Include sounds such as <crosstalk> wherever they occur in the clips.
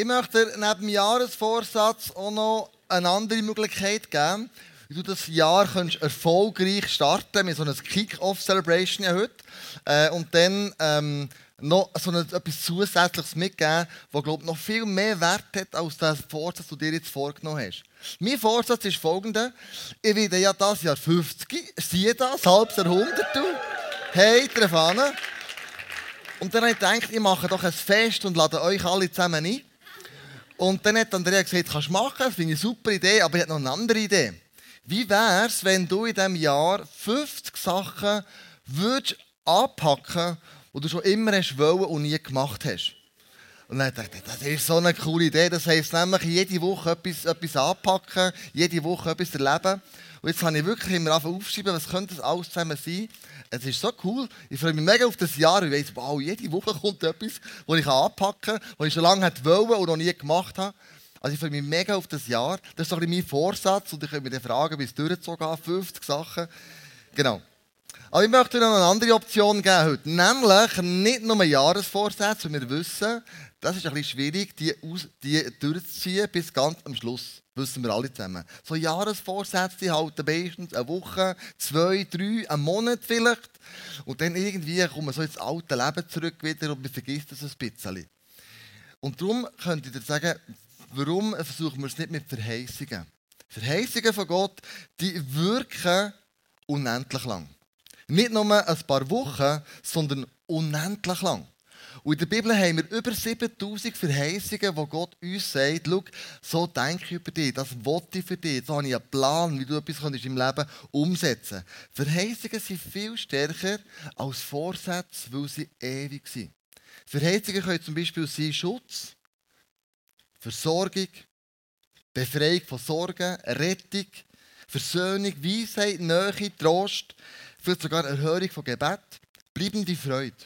Ich möchte neben dem Jahresvorsatz auch noch eine andere Möglichkeit geben, wie du das Jahr kannst erfolgreich starten mit so einer Kick-Off-Celebration heute. Äh, und dann ähm, noch so eine, etwas Zusätzliches mitgeben, das glaube noch viel mehr Wert hat, als das Vorsatz, den du dir jetzt vorgenommen hast. Mein Vorsatz ist folgender. Ich werde ja das Jahr 50, siehe das, halbes Jahrhundert, du. Hey, Trefane. Und dann habe ich gedacht, ich mache doch ein Fest und lade euch alle zusammen ein. Und dann hat Andrea gesagt, kannst du machen, das finde ich eine super Idee, aber ich habe noch eine andere Idee. Wie wäre es, wenn du in diesem Jahr 50 Sachen würdest anpacken die du schon immer hast wollen und nie gemacht hast? Und dann dachte ich, das ist so eine coole Idee. Das heisst nämlich, jede Woche etwas, etwas anpacken, jede Woche etwas erleben. Und jetzt habe ich wirklich immer aufgeschrieben, was könnte das alles zusammen sein. Es ist so cool. Ich freue mich mega auf das Jahr. Ich weiss, wow, jede Woche kommt etwas, das ich anpacken kann, das ich schon lange wollte und noch nie gemacht habe. Also ich freue mich mega auf das Jahr. Das ist doch mein Vorsatz und ich könnte mich dann fragen, wie es durchgezogen 50 Sachen. Genau. Aber ich möchte noch eine andere Option geben heute. Nämlich nicht nur Jahresvorsätze, weil wir wissen, das ist ein bisschen schwierig, die, aus, die durchzuziehen bis ganz am Schluss. Wissen wir alle zusammen. So Jahresvorsätze halten meistens eine Woche, zwei, drei, einen Monat vielleicht. Und dann irgendwie kommt man so ins alte Leben zurück wieder und man vergisst das ein bisschen. Und darum könnte ich dir sagen, warum versuchen wir es nicht mit Verheißungen? Verheißungen von Gott, die wirken unendlich lang. Nicht nur ein paar Wochen, sondern unendlich lang. Und in der Bibel haben wir über 7000 Verheißungen, wo Gott uns sagt, schau, so denke ich über dich, das wollte ich für dich, so habe ich einen Plan, wie du etwas im Leben umsetzen kannst. Verheißungen sind viel stärker als Vorsätze, weil sie ewig sind. Verheißungen können zum Beispiel sein Schutz, Versorgung, Befreiung von Sorgen, Rettung, Versöhnung, Weisheit, Nähe, Trost, vielleicht sogar Erhörung von Gebet, bleibende Freude.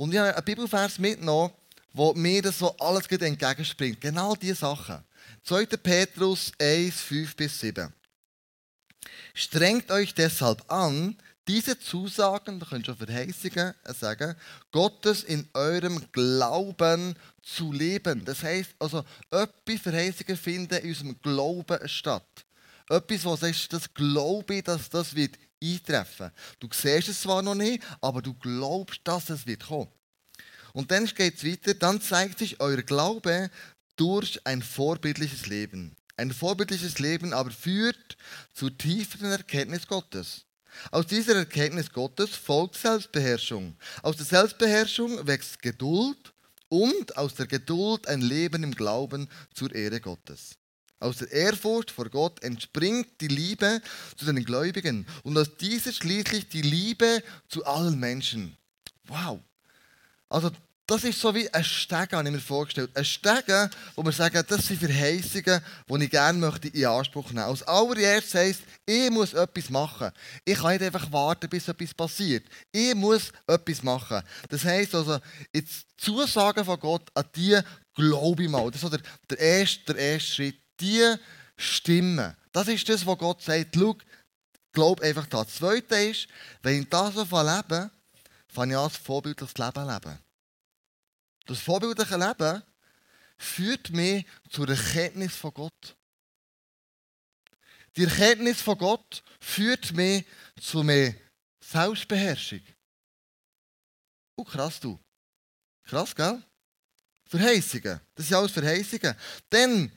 Und ich habe einen Bibelvers mitgenommen, wo mir das so alles entgegenspringt. Genau diese Sachen. 2. Petrus 1, 5 bis 7. Strengt euch deshalb an, diese Zusagen, da könnt ihr schon Verheißungen sagen, Gottes in eurem Glauben zu leben. Das heißt also, etwas Verheißungen finden in unserem Glauben statt. Etwas, was sagst, das glaube ich, dass das wird eintreffen. Du siehst es zwar noch nicht, aber du glaubst, dass es wird kommen. Und dann geht es weiter, dann zeigt sich euer Glaube durch ein vorbildliches Leben. Ein vorbildliches Leben aber führt zur tieferen Erkenntnis Gottes. Aus dieser Erkenntnis Gottes folgt Selbstbeherrschung. Aus der Selbstbeherrschung wächst Geduld und aus der Geduld ein Leben im Glauben zur Ehre Gottes. Aus der Ehrfurcht vor Gott entspringt die Liebe zu den Gläubigen und aus dieser schließlich die Liebe zu allen Menschen. Wow. Also das ist so wie ein Stegen, habe ich mir vorgestellt. Ein Stegen, wo wir sagen, das sind Verheißungen, die ich gerne möchte in Anspruch nehmen möchte. Als allererstes heisst, ich muss etwas machen. Ich kann nicht einfach warten, bis etwas passiert. Ich muss etwas machen. Das heisst also, jetzt Zusagen von Gott, an die glaube ich mal. Das ist so der, der, erste, der erste Schritt die Stimme. Das ist das, was Gott sagt. Schau, glaub einfach das. Das Zweite ist, wenn ich das so lebe, fange ich an, das vorbildliches Leben leben. Das vorbildliche Leben führt mich zur Erkenntnis von Gott. Die Erkenntnis von Gott führt mich zu mehr Selbstbeherrschung. Oh, krass, du. Krass, gell? Verheißungen. Das sind alles Verheißungen. Dann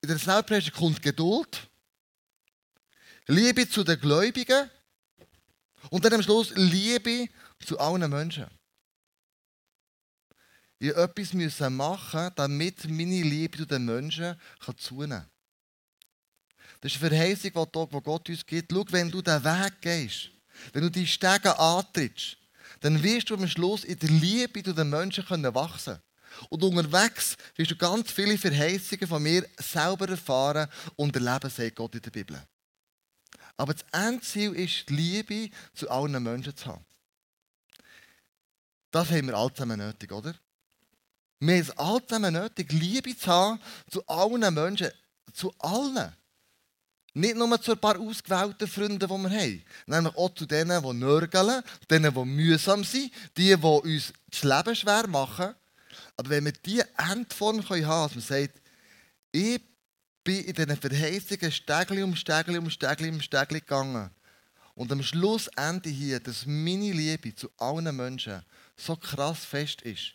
in der Selbstbeherrschung kommt Geduld, Liebe zu den Gläubigen und dann am Schluss Liebe zu allen Menschen. Ich musste etwas machen, damit meine Liebe zu den Menschen zunehmen kann. Das ist eine Verheißung, die Gott uns gibt. Schau, wenn du den Weg gehst, wenn du die Stege antrittst, dann wirst du am Schluss in der Liebe zu den Menschen wachsen können. Und unterwegs wirst du ganz viele Verheißungen von mir selber erfahren und erleben, sagt Gott in der Bibel. Aber das Endziel ist, die Liebe zu allen Menschen zu haben. Das haben wir alle zusammen nötig, oder? Wir haben es alle zusammen nötig, Liebe zu haben zu allen Menschen, zu allen. Nicht nur zu ein paar ausgewählten Freunden, die wir haben. Nämlich auch zu denen, die nörgeln, denen, die mühsam sind, die, die uns das Leben schwer machen Aber wenn wir diese Endform haben können, dass man sagt, ich bin in diesen Verheißungen Stegli um Stegli um Stegli um Stegli gegangen. Und am Schlussende hier, dass meine Liebe zu allen Menschen so krass fest ist,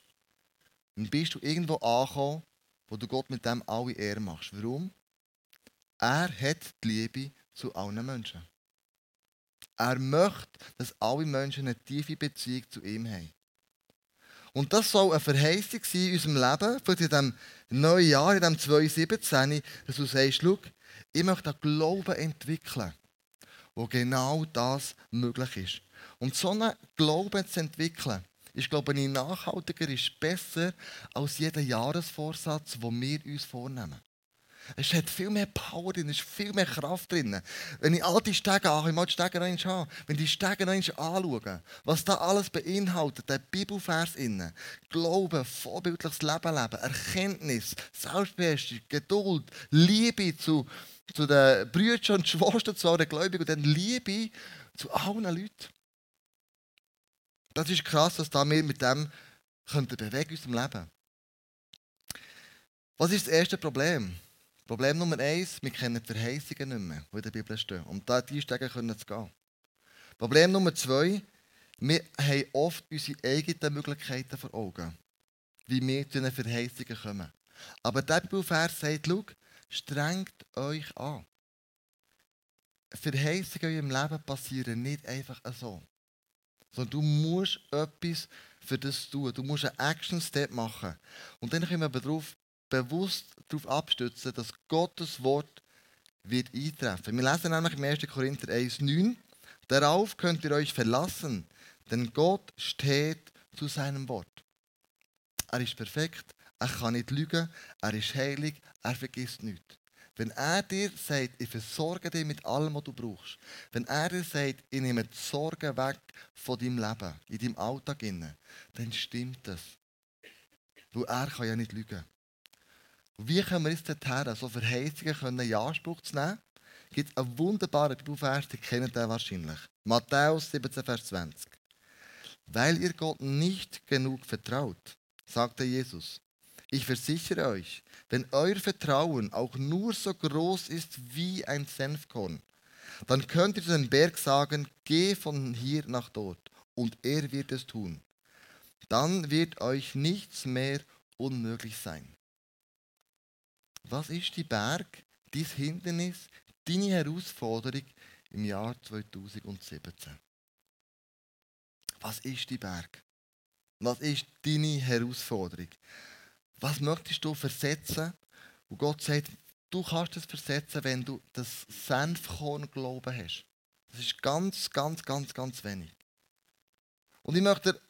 dann bist du irgendwo angekommen, wo du Gott mit dem alle Ehre machst. Warum? Er hat die Liebe zu allen Menschen. Er möchte, dass alle Menschen eine tiefe Beziehung zu ihm haben. Und das soll eine Verheißung sein in unserem Leben, für in diesem neuen Jahr, in diesem 2017, dass du sagst, schau, ich möchte einen Glauben entwickeln, wo genau das möglich ist. Und so einen Glauben zu entwickeln, ist, glaube ich, nachhaltiger, ist besser als jeder Jahresvorsatz, den wir uns vornehmen. Es hat viel mehr Power drin, es ist viel mehr Kraft drin. Wenn ich all die Stege anschaue, ich mal die Stege noch einmal wenn die Stege noch anschaue, was da alles beinhaltet, der Bibelvers innen, Glauben, vorbildliches Leben leben, Erkenntnis, Selbstbeherrschung, Geduld, Liebe zu, zu den Brüdern und Schwestern, zu allen Gläubigen und dann Liebe zu allen Leuten. Das ist krass, dass wir mit dem bewegen in unserem Leben. Was ist das erste Problem? Problem Nummer eins, wir kennen die Verheißungen nicht mehr, die in der Bibel stehen. Um da die Stege können zu gehen. Problem Nummer zwei, wir haben oft unsere eigenen Möglichkeiten vor Augen, wie wir zu den Verheißungen kommen. Aber der Bibelvers sagt, schau, strengt euch an. Verheißungen in eurem Leben passieren nicht einfach so. Sondern du musst etwas für das tun. Du musst einen Action-Step machen. Und dann können wir darauf bewusst darauf abstützen, dass Gottes Wort wird eintreffen. Wir lesen nämlich im 1. Korinther 1,9 Darauf könnt ihr euch verlassen, denn Gott steht zu seinem Wort. Er ist perfekt, er kann nicht lügen, er ist heilig, er vergisst nichts. Wenn er dir sagt, ich versorge dich mit allem, was du brauchst, wenn er dir sagt, ich nehme die Sorgen weg von deinem Leben, in deinem Alltag, dann stimmt das. Weil er kann ja nicht lügen. Wie können wir uns dorthin, so Verheißungen können in Anspruch zu nehmen? Es gibt einen wunderbaren Bibelvers, den kennt ihr wahrscheinlich. Matthäus 17, Vers 20. Weil ihr Gott nicht genug vertraut, sagte Jesus, ich versichere euch, wenn euer Vertrauen auch nur so groß ist wie ein Senfkorn, dann könnt ihr zu dem Berg sagen, geh von hier nach dort, und er wird es tun. Dann wird euch nichts mehr unmöglich sein. Was ist die Berg, dein Hindernis, deine Herausforderung im Jahr 2017? Was ist die Berg? Was ist deine Herausforderung? Was möchtest du versetzen? Und Gott sagt, du kannst es versetzen, wenn du das Senfkorn Glauben hast. Das ist ganz, ganz, ganz, ganz wenig. Und ich möchte dir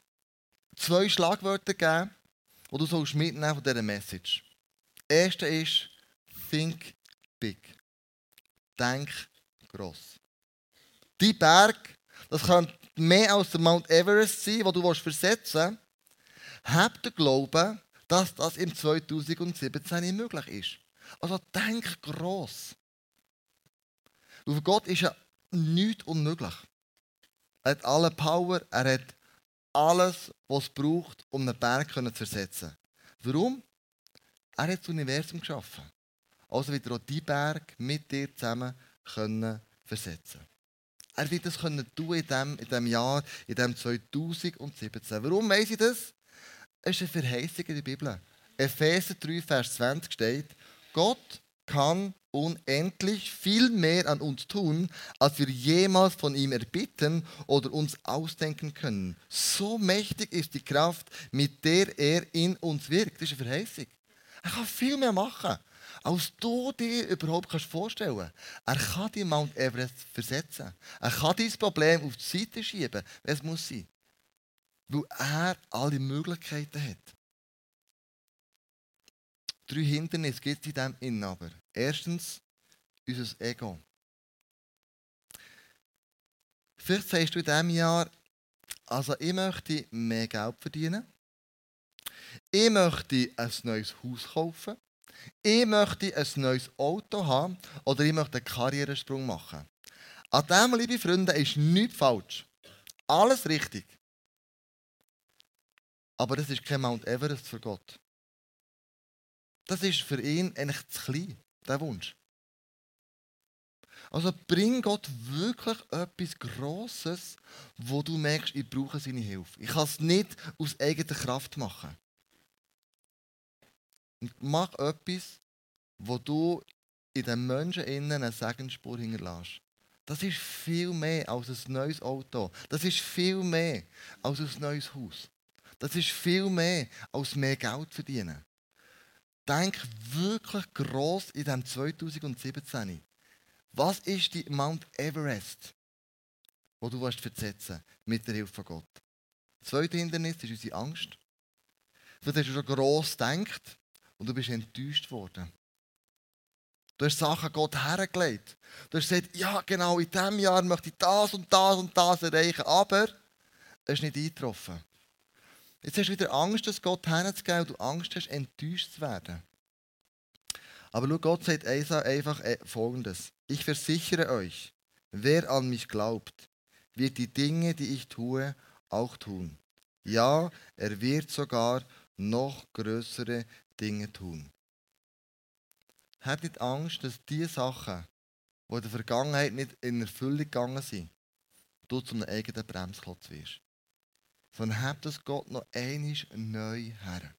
zwei Schlagwörter geben, die du sollst mitnehmen von dieser Message. Erste ist, think big. Denk gross. Die Berg, das könnte mehr als der Mount Everest sein, wo du versetzen willst. Hab den Glauben, dass das im 2017 möglich ist. Also denk gross. Für Gott ist ja nichts unmöglich. Er hat alle Power, er hat alles, was es braucht, um einen Berg zu versetzen. Warum? Er hat das Universum geschaffen. Also wird er auch die Berg mit dir zusammen können versetzen Er wird das können tun in diesem, in diesem Jahr, in diesem 2017. Warum weiß ich das? Es ist eine Verheißung in der Bibel. Epheser 3, Vers 20 steht, Gott kann unendlich viel mehr an uns tun, als wir jemals von ihm erbitten oder uns ausdenken können. So mächtig ist die Kraft, mit der er in uns wirkt. Das ist eine Verheißung. Er kann viel mehr machen, als du dir überhaupt kannst vorstellen kannst. Er kann die Mount Everest versetzen. Er kann dein Problem auf die Seite schieben, wenn es muss sein. Weil er alle Möglichkeiten hat. Drei Hindernisse gibt es in diesem Innen aber. Erstens, unser Ego. Vielleicht sagst du in diesem Jahr, also ich möchte mehr Geld verdienen. Ich möchte ein neues Haus kaufen. Ich möchte ein neues Auto haben oder ich möchte einen Karrieresprung machen. An dem, liebe Freunde, ist nichts falsch. Alles richtig. Aber das ist kein Mount Everest für Gott. Das ist für ihn eigentlich zu klein, der Wunsch. Also bring Gott wirklich etwas Grosses, wo du merkst, ich brauche seine Hilfe. Ich kann es nicht aus eigener Kraft machen. Und mach etwas, wo du in den Menschen innen eine Segensspur hinterlässt. Das ist viel mehr als ein neues Auto. Das ist viel mehr als ein neues Haus. Das ist viel mehr als mehr Geld verdienen. Denk wirklich gross in diesem 2017. Was ist die Mount Everest, wo du versetzen mit der Hilfe von Gott? Das zweite Hindernis ist unsere Angst. Vielleicht hast du schon gross gedacht und du bist enttäuscht worden. Du hast Sachen Gott hergelegt. Du hast gesagt, ja genau, in diesem Jahr möchte ich das und das und das erreichen, aber es ist nicht eingetroffen. Jetzt hast du wieder Angst, dass Gott herzugeben und du Angst hast, enttäuscht zu werden. Aber schau, Gott sagt einfach äh, Folgendes. Ich versichere euch, wer an mich glaubt, wird die Dinge, die ich tue, auch tun. Ja, er wird sogar noch größere Dinge tun. Habt nicht Angst, dass die Sachen, die in der Vergangenheit nicht in Erfüllung gegangen sind, du zu einem eigenen Bremsklotz wirst. Sondern habt das Gott noch einmal neu her.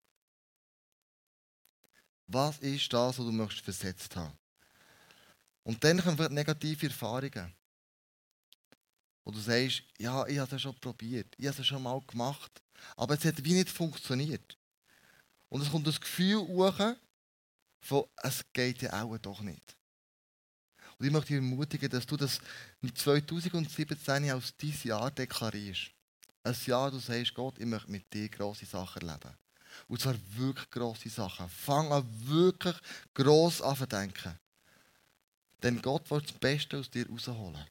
Was ist das, was du möchtest versetzt haben? Und dann kommen vielleicht negative Erfahrungen. Wo du sagst, ja, ich habe es schon probiert, ich habe es schon mal gemacht, aber es hat wie nicht funktioniert. Und es kommt das Gefühl hoch, von, es geht ja auch doch nicht. Und ich möchte dich ermutigen, dass du das 2017 als dein Jahr deklarierst. Ein Jahr, du sagst, Gott, ich möchte mit dir grosse Sachen erleben. Und zwar wirklich grosse Sachen. Fang an, wirklich gross an zu denken. Denn Gott will das Beste aus dir rausholen.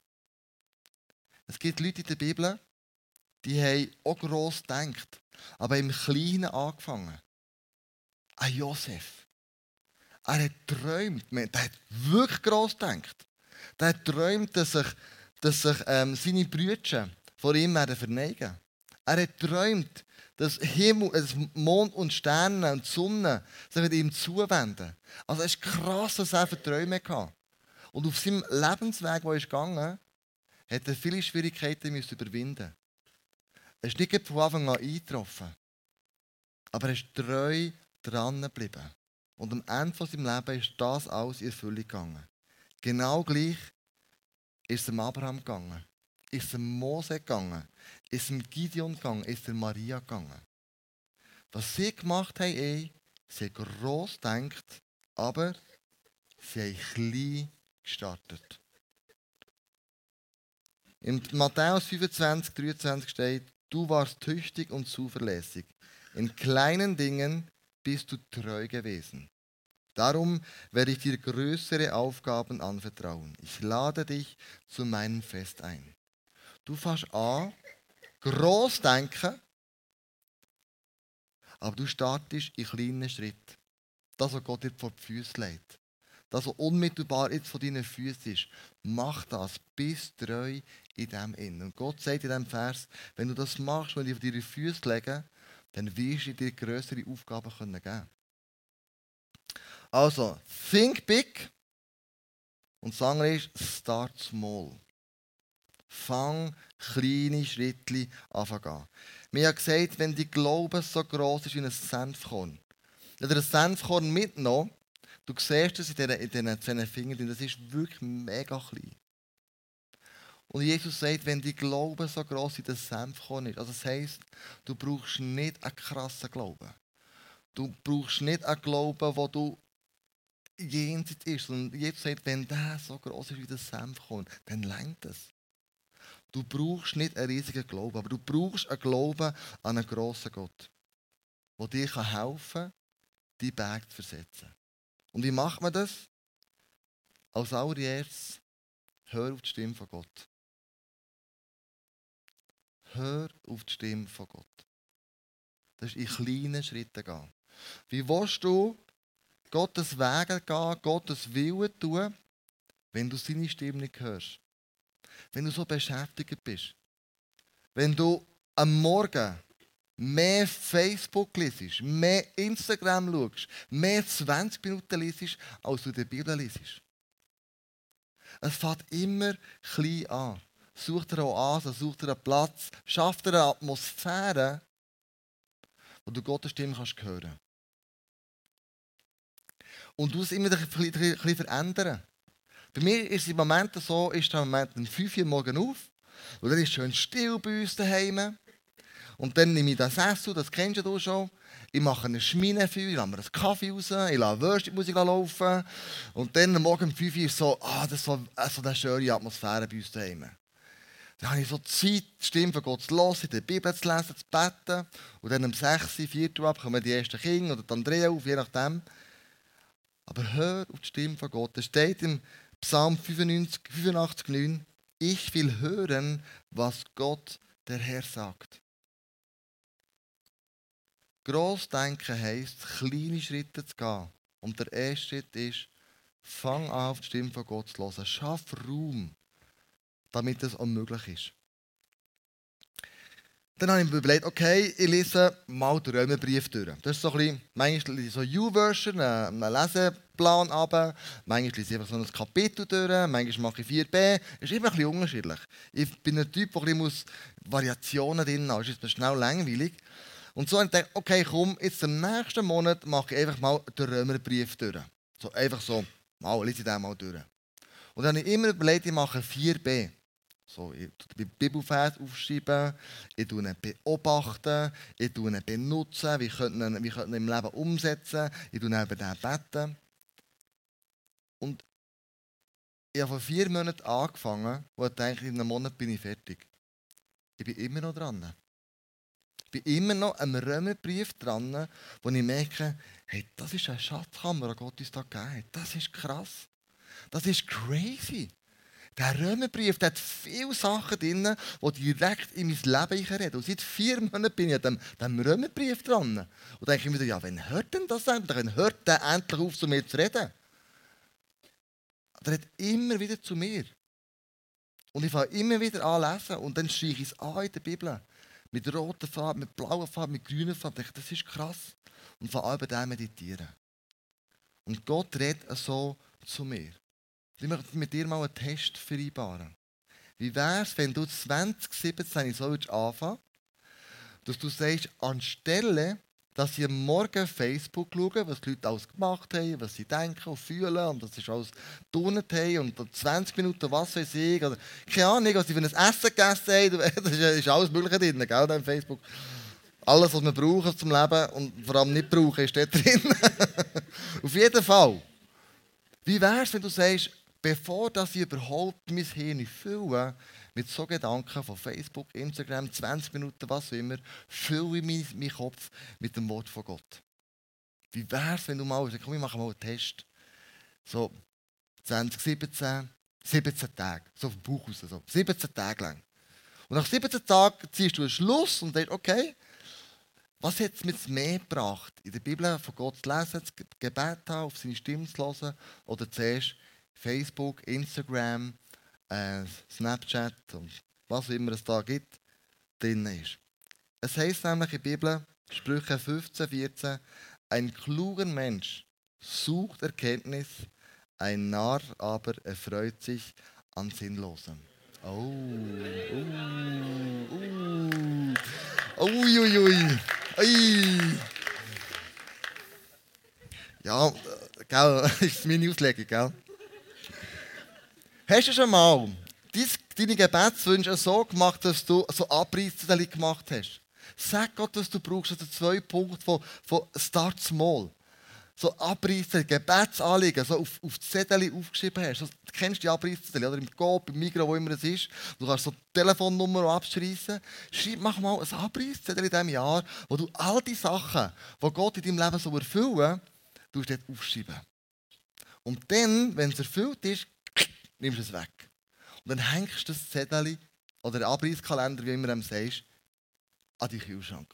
Es gibt Leute in der Bibel, die haben auch gross gedacht, aber im Kleinen angefangen. Ein Josef. Er hat geträumt, der hat wirklich gross gedacht. Der hat geträumt, dass sich, dass sich ähm, seine Brüder vor ihm werden verneigen. Er hat geträumt, dass Himmel, dass Mond und Sterne und Sonne sich ihm zuwenden. Also es ist krass, dass er für Träume hatte. Und auf seinem Lebensweg, wo er gegangen hat er viele Schwierigkeiten überwinden Er ist nicht von Anfang an eingetroffen. Aber er ist treu dran geblieben. Und am Ende von seinem Leben ist das alles in Erfüllung gegangen. Genau gleich ist es dem Abraham gegangen, ist es dem Mose gegangen, ist es dem Gideon gegangen, ist es der Maria gegangen. Was sie gemacht haben, ey, sie haben gross gedacht, aber sie haben klein gestartet. In Matthäus 25, 23 steht, du warst tüchtig und zuverlässig. In kleinen Dingen bist du treu gewesen. Darum werde ich dir größere Aufgaben anvertrauen. Ich lade dich zu meinem Fest ein. Du fährst an, groß denken, aber du startest in kleinen Schritten. Das, was Gott dir vor die Füße legt. Das, was unmittelbar jetzt von deinen Füßen ist. Mach das, bist treu in dem Innen. Und Gott sagt in diesem Vers, wenn du das machst, wenn die auf deine Füße legen, dann wirst du dir größere Aufgaben geben können. Also, think big und das andere ist start small. Fang kleine Schritte an. Wir haben gesagt, wenn die Glaube so groß ist wie ein Senfkorn, wenn du ein Senfkorn mitgenommen du siehst es in diesen zehn Fingern, das ist wirklich mega klein. Und Jesus sagt, wenn die Glaube so groß wie das Senfkorn ist, also das heisst, du brauchst nicht einen krassen Glauben. Du brauchst nicht einen Glauben, wo du jenseits ist. Und Jesus sagt, wenn der so groß ist wie das Senfkorn, dann lenkt es. Du brauchst nicht einen riesigen Glauben, aber du brauchst einen Glauben an einen grossen Gott, der dir helfen kann, die Berg zu versetzen. Und wie macht man das? Als allererstes, hör auf die Stimme von Gott. Hör auf die Stimme von Gott. Das ist in kleinen Schritten gehen. Wie willst du Gottes Wege gehen, Gottes Willen tun, wenn du seine Stimme nicht hörst? Wenn du so beschäftigt bist? Wenn du am Morgen mehr Facebook liest, mehr Instagram schaust, mehr 20 Minuten liest, als du die Bibel liest. Es fängt immer klein an. Such dir auch an, such dir einen Platz, schaff dir eine Atmosphäre, wo du Gottes Stimme kannst hören Und du es immer ein bisschen, ein bisschen verändern. Bei mir ist es im Moment so, ist der Moment um 5 Uhr morgen auf und dann ist es schön still bei uns daheim. Und dann nehme ich das Essen, das kennst du schon. Ich mache eine Schmine für ich lasse mir einen Kaffee raus, ich lasse Würstchenmusik laufen. Und dann morgen um 5 Uhr so, ah, das ist so, so eine schöne Atmosphäre bei uns daheim. Dann habe ich so Zeit, die Stimme von Gott zu hören, der Bibel zu lesen, zu beten. Und dann um 6, 4 Uhr ab kommen die ersten Kinder oder die Andrea auf, je nachdem. Aber hör auf die Stimme von Gott. Es steht im Psalm 95, 85, 9, ich will hören, was Gott der Herr sagt. Grossdenken heisst, kleine Schritte zu gehen. Und der erste Schritt ist, fang an, auf die Stimme von Gott zu hören. Schaff Raum, damit es auch möglich ist. Dann habe ich mir überlegt, okay, ich lese mal den Römerbrief durch. Das ist so ein bisschen, manchmal lese ich so U-Version, einen Leseplan ab, manchmal lese ich einfach so ein Kapitel durch, manchmal mache ich 4b. Es ist immer ein bisschen unterschiedlich. Ich bin ein Typ, der ein bisschen Variationen drin hat. Es ist schnell langweilig. Und so habe ich gedacht, okay, komm, jetzt im nächsten Monat mache ich einfach mal den Römerbrief durch. So, einfach so, mal, lese ich den mal durch. Und dann habe ich immer überlegt, ich mache 4b. So, ich tue den Bibelvers aufschreiben, ich tue beobachten, ich tue benutzen, wie könnte ihn, wie im Leben umsetzen, ich tue neben den beten. Und ich habe vor vier Monaten angefangen und ich in einem Monat bin ich fertig. Ich bin immer noch dran. Ich bin immer noch am Römerbrief dran, wo ich merke, hey, das ist eine Schatzkammer, die Gott uns da gegeben hat. Das ist krass. Das ist crazy. Der Römerbrief der hat viele Sachen drin, die direkt in mein Leben reden. Und seit vier Monaten bin ich an dem, dem Römerbrief dran. Und denke ich mir, ja, wann hört denn das endlich? Wann hört der endlich auf, zu mir zu reden? Der redet immer wieder zu mir. Und ich fange immer wieder an lesen und dann streiche ich es an in der Bibel. Mit roter Farbe, mit blauer Farbe, mit grüner Farbe. Ich denke, das ist krass. Und an, bei dem meditieren. Und Gott redet so zu mir. Ich möchte mit dir mal einen Test vereinbaren. Wie wäre es, wenn du 2017 so anfangen dass du sagst, anstelle, dass sie morgen Facebook schauen, was die Leute alles gemacht haben, was sie denken und fühlen und das ist alles getan haben und 20 Minuten was weiß ich, oder keine Ahnung, was sie für ein Essen gegessen haben, <laughs> das ist alles Mögliche drin, gell, auf Facebook. Alles, was wir brauchen zum Leben und vor allem nicht brauchen, ist dort drin. <laughs> auf jeden Fall. Wie wäre es, wenn du sagst, bevor dass ich überhaupt mein Hirn fülle, mit so Gedanken von Facebook, Instagram, 20 Minuten, was auch immer, fülle ich meinen Kopf mit dem Wort von Gott. Wie wäre es, wenn du mal sagst, komm, wir machen mal einen Test. So 2017, 17 Tage, so vom Buch aus, so 17 Tage lang. Und nach 17 Tagen ziehst du einen Schluss und denkst, okay, was hat es mir mehr gebracht, in der Bibel von Gott zu lesen, das Gebet haben, auf seine Stimme zu hören oder zuerst Facebook, Instagram, äh, Snapchat und was immer es da gibt, drin ist. Es heißt nämlich in der Bibel, Sprüche 15, 14, ein kluger Mensch sucht Erkenntnis, ein Narr aber erfreut sich an Sinnlosem. Oh, oh, oh, uiuiui, ui. Ja, äh, gell, <laughs> ist meine Auslegung, gell? Hast du schon mal deine Gebetswünsche so gemacht, dass du so Abreißzettel gemacht hast? Sag Gott, was du brauchst, also zwei Punkte von, von Start Small. So Abreißzettel, Gebetsanliegen, so auf, auf Zettel aufgeschrieben hast. So, du kennst die Abreißzettel, oder im Coop, im Migros, wo immer es ist. Du kannst so Telefonnummer abschreissen. Schreib, mach mal ein Abreißzettel in diesem Jahr, wo du all die Sachen, die Gott in deinem Leben so erfüllen, du dort aufschreiben. Und dann, wenn es erfüllt ist, nimmst es weg. Und dann hängst du das Zettel oder den Abreißkalender, wie immer du sagst, an die Kühlschrank.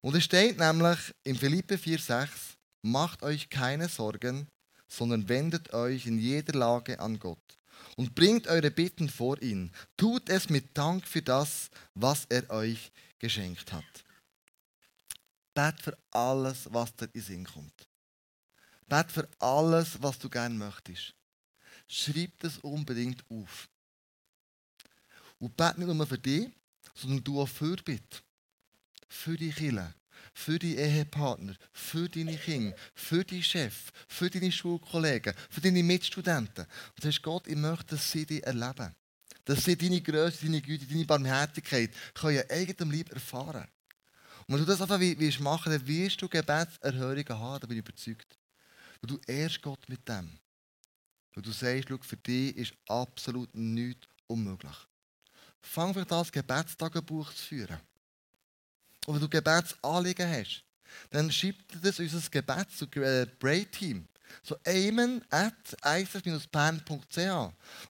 Und es steht nämlich in Philippe 4,6: Macht euch keine Sorgen, sondern wendet euch in jeder Lage an Gott und bringt eure Bitten vor ihn. Tut es mit Dank für das, was er euch geschenkt hat. Bet für alles, was dir in Sinn kommt. Bet für alles, was du gerne möchtest. Schreib das unbedingt auf. Und bet nicht nur für dich, sondern du auch für bitte. Für die Kinder, für die Ehepartner, für deine Kinder, für deinen Chef, für deine Schulkollegen, für deine Mitstudenten. Und sagst, Gott, ich möchte, dass sie dich erleben. Dass sie deine Größe, deine Güte, deine Barmherzigkeit in eigenem Leib erfahren. Und wenn du das einfach wie, machen dann wirst du Gebetserhörungen haben, da bin ich überzeugt. Und du ehrst Gott mit dem. Und du sagst, schau, für dich ist absolut nichts unmöglich. Fang an, das Gebetstagebuch zu führen. Und wenn du Gebetsanliegen hast, dann schreib dir das unser Gebets- zu äh, Pray-Team. So amen at icf-band.ch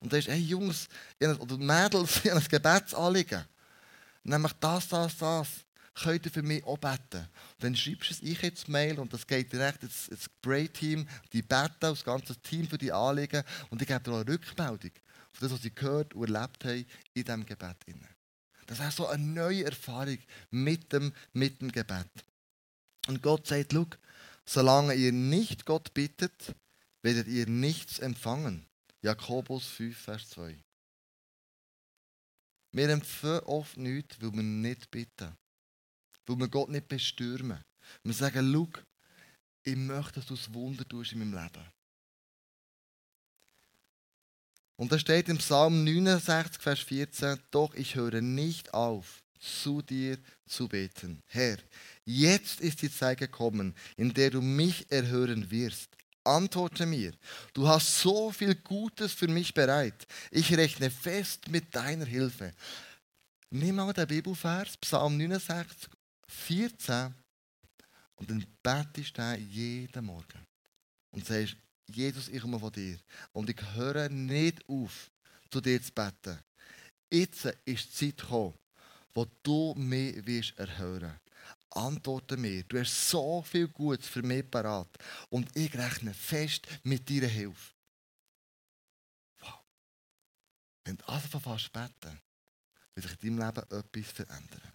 Und da ist, hey Jungs oder Mädels, <laughs> ich habe ein Gebetsanliegen. Nämlich das, das, das. Könnt ihr für mich auch beten? Dann schreibst du es ich ins Mail und das geht direkt ins, ins Pray-Team. Die beten, das ganze Team für die Anliegen. Und ich gebe dir auch eine Rückmeldung auf das, was sie gehört und erlebt haben in diesem Gebet. Das ist so eine neue Erfahrung mit dem, mit dem Gebet. Und Gott sagt, schau, solange ihr nicht Gott bittet, werdet ihr nichts empfangen. Jakobus 5, Vers 2. Wir empfangen oft nichts, weil wir nicht bitten. Weil wir Gott nicht bestürmen. Wir sagen, schau, ich möchte, dass du das Wunder tust in meinem Leben. Und da steht im Psalm 69, Vers 14, doch ich höre nicht auf, zu dir zu beten. Herr, jetzt ist die Zeit gekommen, in der du mich erhören wirst. Antworte mir, du hast so viel Gutes für mich bereit. Ich rechne fest mit deiner Hilfe. Nimm mal den Bibelvers, Psalm 69, 14, und dann betest du jeden Morgen. Und sagst, Jesus, ich komme von dir. Und ich höre nicht auf, zu dir zu beten. Jetzt ist die Zeit gekommen, wo du mich wirst erhören Antworte mir. Du hast so viel Gutes für mich parat. Und ich rechne fest mit deiner Hilfe. Wow. Wenn du also fast beten, wird sich in deinem Leben etwas verändern.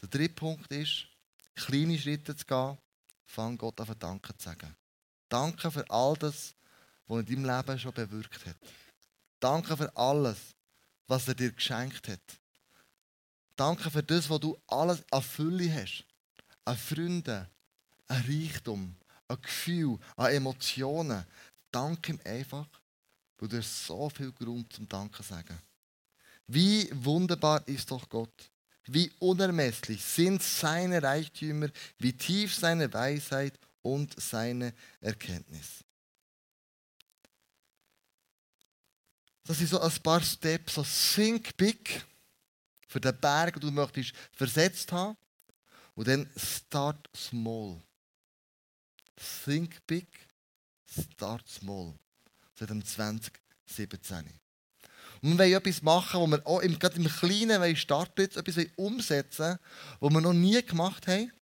Der dritte Punkt ist, kleine Schritte zu gehen, fang Gott an Danke zu sagen. Danke für all das, was in deinem Leben schon bewirkt hat. Danke für alles, was er dir geschenkt hat. Danke für das, was du alles an Fülle hast. An Freunden, an Reichtum, an Gefühl, an Emotionen. Danke ihm einfach, weil du hast so viel Grund zum Danken zu sagen. Wie wunderbar ist doch Gott. Wie unermesslich sind seine Reichtümer, wie tief seine Weisheit und seine Erkenntnis. Das sind so ein paar Steps, so Think Big für den Berg, den du möchtest versetzt haben. Und dann Start Small. Think Big, Start Small. Seit dem 2017. Und wir wollen etwas machen, wo wir auch im, gerade im Kleinen starten, etwas umsetzen, was wir noch nie gemacht haben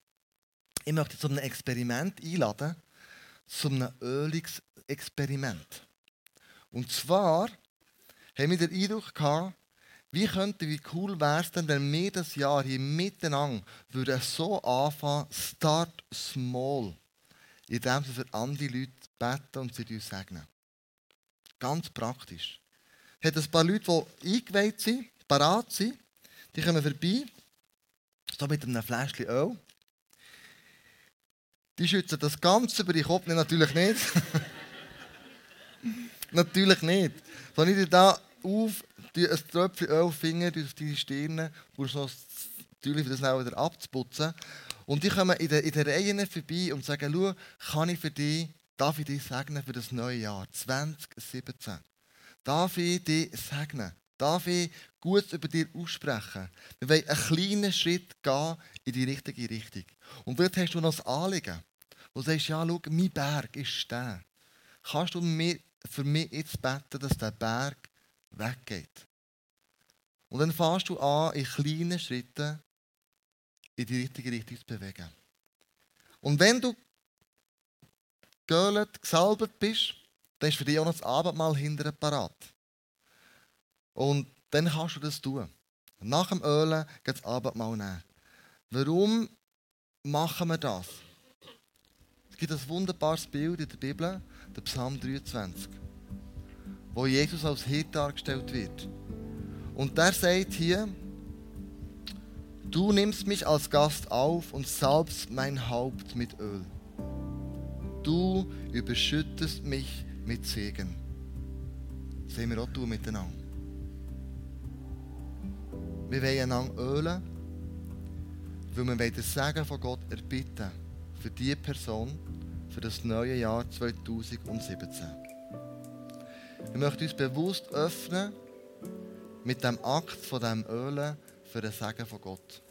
ich möchte zu einem Experiment einladen, zu einem Ölungsexperiment. Und zwar haben wir den Eindruck gehabt, wie könnte, wie cool wäre es denn, wenn wir das Jahr hier miteinander würden so anfangen, start small, indem sie für andere Leute beten und sie uns segnen. Ganz praktisch. Hat ein paar Leute, die eingeweiht sind, parat sind, die kommen vorbei, so mit einem Fläschchen Öl. Die schützen das Ganze über den Kopf natürlich nicht. <laughs> natürlich nicht. Sondern ich da auf, die, ein Tröpfchen Öl Finger auf deine Stirn, brauchst du natürlich das auch wieder abzuputzen. Und die kommen in der, in der Reihe vorbei und sagen, schau, kann ich für dich, darf ich dich segnen für das neue Jahr 2017? Darf ich dich segnen? Darf ich gut über dich aussprechen? Wir wollen einen kleinen Schritt gehen in die richtige Richtung. Und dort hast du noch das Anliegen. Wo du sagst, ja, schau, mein Berg ist der. Kannst du mir, für mich jetzt beten, dass der Berg weggeht? Und dann fährst du an, in kleinen Schritten in die richtige Richtung zu bewegen. Und wenn du geölt, gesalbt bist, dann ist für dich auch noch das Abendmahl hinterher parat. Und dann kannst du das tun. Nach dem Ölen geht das Abendmahl nehmen. Warum machen wir das? Es gibt ein wunderbares Bild in der Bibel, der Psalm 23, wo Jesus als Hirte dargestellt wird. Und der sagt hier, du nimmst mich als Gast auf und salbst mein Haupt mit Öl. Du überschüttest mich mit Segen. Das sehen wir auch tun miteinander. Wir wollen einander ölen, weil wir den Segen von Gott erbitten für diese Person, für das neue Jahr 2017. Wir möchten uns bewusst öffnen mit dem Akt von dem Ölen für den Segen von Gott.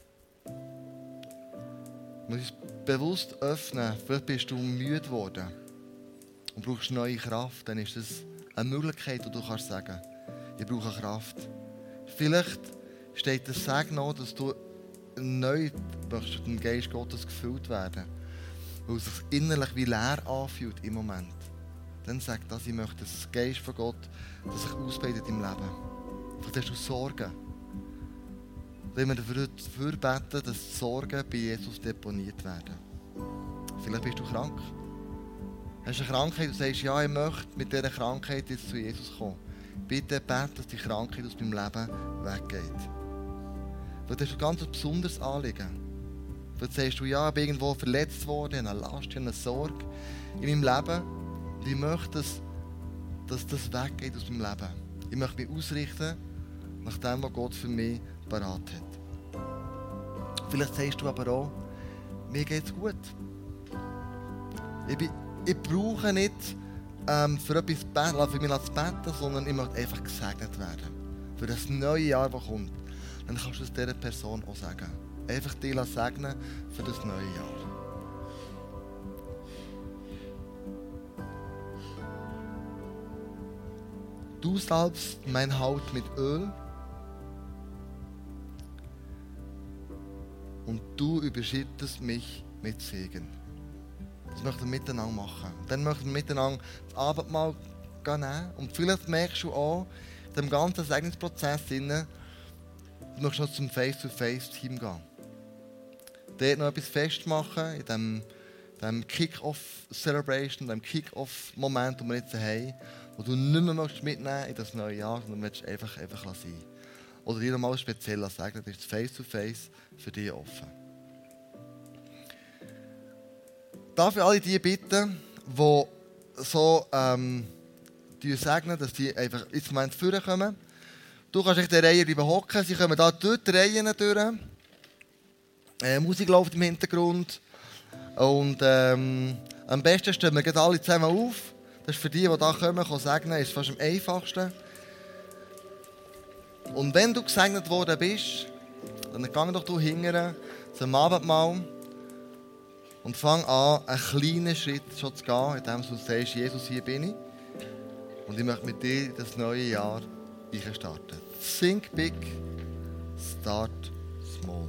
Wir müssen uns bewusst öffnen. Vielleicht bist du müde geworden und brauchst neue Kraft. Dann ist das eine Möglichkeit, wo du kannst sagen, ich brauche Kraft. Vielleicht steht das Segen noch, dass du neu möchtest dem Geist Gottes gefüllt werden. Weil es sich innerlich wie leer anfühlt im Moment. Dann sag das, ich möchte das Geist von Gott, das sich ausbreitet im Leben. Vielleicht hast du Sorgen. Wenn wir dafür beten, dass die Sorgen bei Jesus deponiert werden. Vielleicht bist du krank. Hast du eine Krankheit und sagst, ja, ich möchte mit dieser Krankheit jetzt zu Jesus kommen. Bitte bete, dass die Krankheit aus meinem Leben weggeht. Weil das ist ein ganz besonderes Anliegen. Vielleicht sagst du, ja, ich bin irgendwo verletzt worden, eine Last, eine Sorge in meinem Leben. Und ich möchte, dass, dass das weggeht aus meinem Leben. Ich möchte mich ausrichten nach dem, was Gott für mich parat hat. Vielleicht sagst du aber auch, mir geht es gut. Ich, bin, ich brauche nicht ähm, für etwas beten, für mich beten, sondern ich möchte einfach gesegnet werden. Für das neue Jahr, das kommt. Dann kannst du es dieser Person auch sagen. Einfach dich segnen für das neue Jahr. Du salbst mein Haut mit Öl und du überschüttest mich mit Segen. Das möchten wir miteinander machen. Dann möchten wir miteinander das Abendmahl nehmen. Und vielleicht merkst du auch, in dem ganzen Segnungsprozess, du möchtest noch zum Face-to-Face-Team gehen. Dort noch etwas festmachen, in dem, dem Kick-Off-Celebration, dem Kick-Off-Moment, den wir jetzt haben, wo du nicht mehr mitnehmen in das neue Jahr, sondern möchtest einfach, einfach sein Oder dir nochmal speziell sagen, das ist Face-to-Face für dich offen. Darf ich alle die bitten, die so ähm, die segnen, dass die einfach ins Moment vorkommen. Du kannst dich der Reihe bleiben hocken. Sie kommen da durch die Reihen durch. Äh, Musik läuft im Hintergrund. Und ähm, am besten stehen wir alle zusammen auf. Das ist für die, die hier kommen, kann segnen, ist fast am einfachsten. Und wenn du gesegnet worden bist, dann geh doch du hingern zum Abendmahl. Und fang an, einen kleinen Schritt schon zu gehen, indem du sagst, Jesus, hier bin ich. Und ich möchte mit dir das neue Jahr starten. Think big, start small.